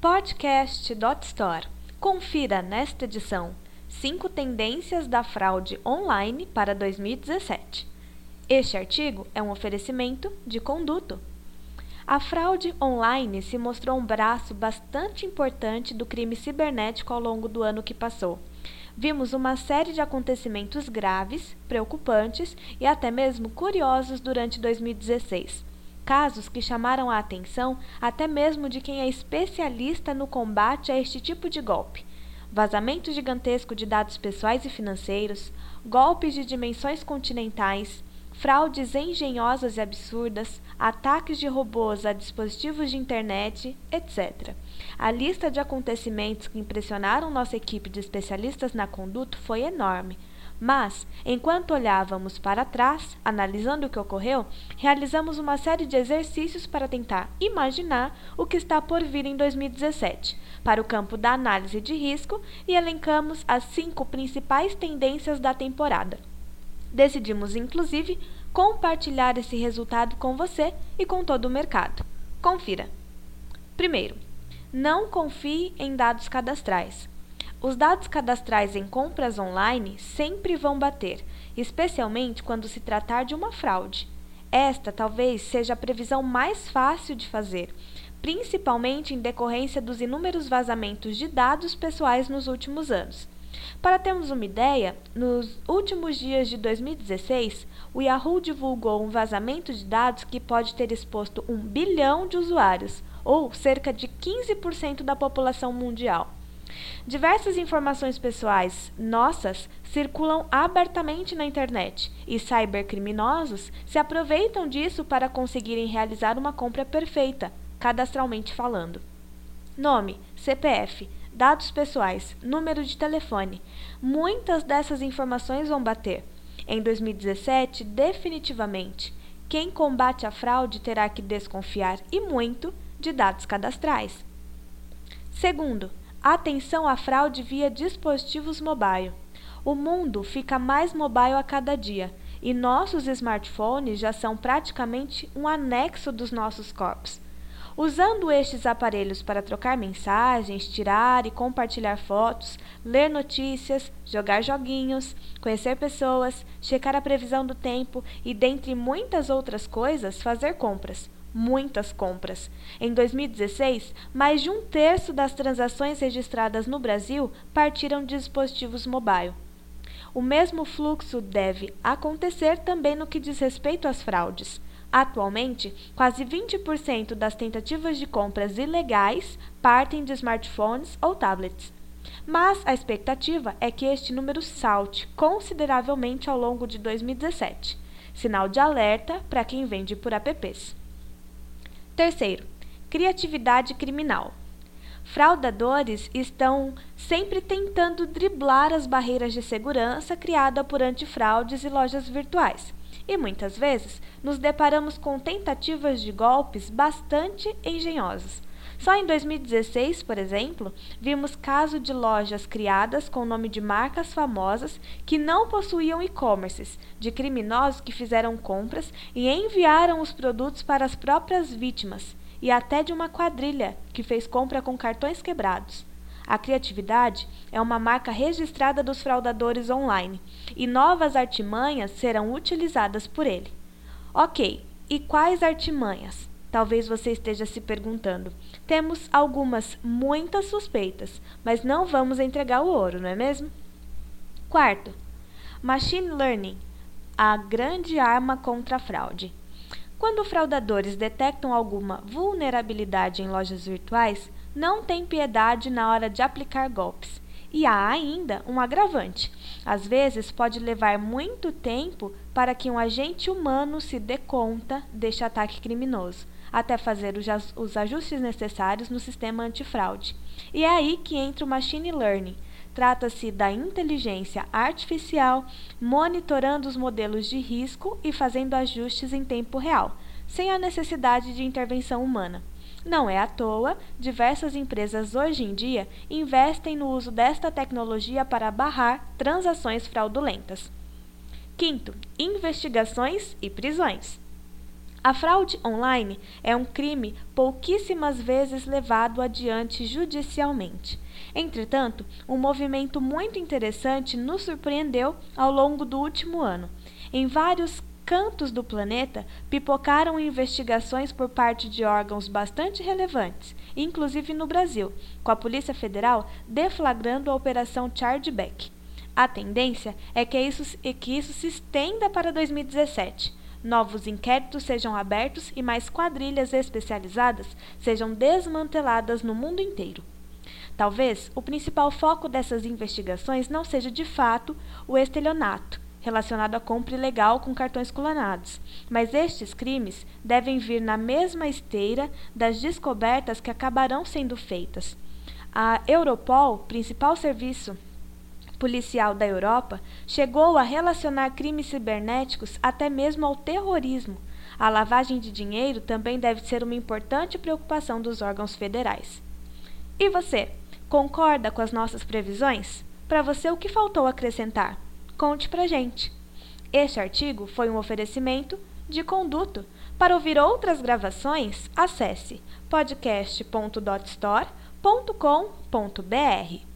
Podcast.store. Confira nesta edição 5 tendências da fraude online para 2017. Este artigo é um oferecimento de Conduto. A fraude online se mostrou um braço bastante importante do crime cibernético ao longo do ano que passou. Vimos uma série de acontecimentos graves, preocupantes e até mesmo curiosos durante 2016 casos que chamaram a atenção até mesmo de quem é especialista no combate a este tipo de golpe. Vazamento gigantesco de dados pessoais e financeiros, golpes de dimensões continentais, fraudes engenhosas e absurdas, ataques de robôs a dispositivos de internet, etc. A lista de acontecimentos que impressionaram nossa equipe de especialistas na conduta foi enorme. Mas, enquanto olhávamos para trás, analisando o que ocorreu, realizamos uma série de exercícios para tentar imaginar o que está por vir em 2017, para o campo da análise de risco e elencamos as cinco principais tendências da temporada. Decidimos, inclusive, compartilhar esse resultado com você e com todo o mercado. Confira. Primeiro, não confie em dados cadastrais. Os dados cadastrais em compras online sempre vão bater, especialmente quando se tratar de uma fraude. Esta talvez seja a previsão mais fácil de fazer, principalmente em decorrência dos inúmeros vazamentos de dados pessoais nos últimos anos. Para termos uma ideia, nos últimos dias de 2016, o Yahoo divulgou um vazamento de dados que pode ter exposto um bilhão de usuários, ou cerca de 15% da população mundial. Diversas informações pessoais nossas circulam abertamente na internet e cybercriminosos se aproveitam disso para conseguirem realizar uma compra perfeita, cadastralmente falando. Nome, CPF, dados pessoais, número de telefone. Muitas dessas informações vão bater. Em 2017, definitivamente, quem combate a fraude terá que desconfiar e muito de dados cadastrais. Segundo, Atenção à fraude via dispositivos mobile. O mundo fica mais mobile a cada dia e nossos smartphones já são praticamente um anexo dos nossos corpos. Usando estes aparelhos para trocar mensagens, tirar e compartilhar fotos, ler notícias, jogar joguinhos, conhecer pessoas, checar a previsão do tempo e, dentre muitas outras coisas, fazer compras muitas compras. Em 2016, mais de um terço das transações registradas no Brasil partiram de dispositivos mobile. O mesmo fluxo deve acontecer também no que diz respeito às fraudes. Atualmente, quase 20% das tentativas de compras ilegais partem de smartphones ou tablets. Mas a expectativa é que este número salte consideravelmente ao longo de 2017, sinal de alerta para quem vende por apps. Terceiro, criatividade criminal. Fraudadores estão sempre tentando driblar as barreiras de segurança criadas por antifraudes e lojas virtuais. E muitas vezes nos deparamos com tentativas de golpes bastante engenhosas. Só em 2016, por exemplo, vimos caso de lojas criadas com o nome de marcas famosas que não possuíam e-commerces, de criminosos que fizeram compras e enviaram os produtos para as próprias vítimas, e até de uma quadrilha que fez compra com cartões quebrados. A criatividade é uma marca registrada dos fraudadores online e novas artimanhas serão utilizadas por ele. Ok, e quais artimanhas? Talvez você esteja se perguntando. Temos algumas muitas suspeitas, mas não vamos entregar o ouro, não é mesmo? Quarto, Machine Learning a grande arma contra a fraude. Quando fraudadores detectam alguma vulnerabilidade em lojas virtuais, não tem piedade na hora de aplicar golpes. E há ainda um agravante. Às vezes pode levar muito tempo para que um agente humano se dê conta deste ataque criminoso até fazer os ajustes necessários no sistema antifraude. E é aí que entra o machine learning. Trata-se da inteligência artificial monitorando os modelos de risco e fazendo ajustes em tempo real, sem a necessidade de intervenção humana. Não é à toa, diversas empresas hoje em dia investem no uso desta tecnologia para barrar transações fraudulentas. Quinto, investigações e prisões. A fraude online é um crime pouquíssimas vezes levado adiante judicialmente. Entretanto, um movimento muito interessante nos surpreendeu ao longo do último ano. Em vários cantos do planeta pipocaram investigações por parte de órgãos bastante relevantes, inclusive no Brasil, com a Polícia Federal deflagrando a Operação Chargeback. A tendência é que isso, é que isso se estenda para 2017 novos inquéritos sejam abertos e mais quadrilhas especializadas sejam desmanteladas no mundo inteiro. Talvez o principal foco dessas investigações não seja de fato o estelionato, relacionado à compra ilegal com cartões clonados, mas estes crimes devem vir na mesma esteira das descobertas que acabarão sendo feitas. A Europol, principal serviço policial da Europa chegou a relacionar crimes cibernéticos até mesmo ao terrorismo. A lavagem de dinheiro também deve ser uma importante preocupação dos órgãos federais. E você, concorda com as nossas previsões? Para você, o que faltou acrescentar? Conte pra gente. Este artigo foi um oferecimento de Conduto. Para ouvir outras gravações, acesse podcast.dotstore.com.br.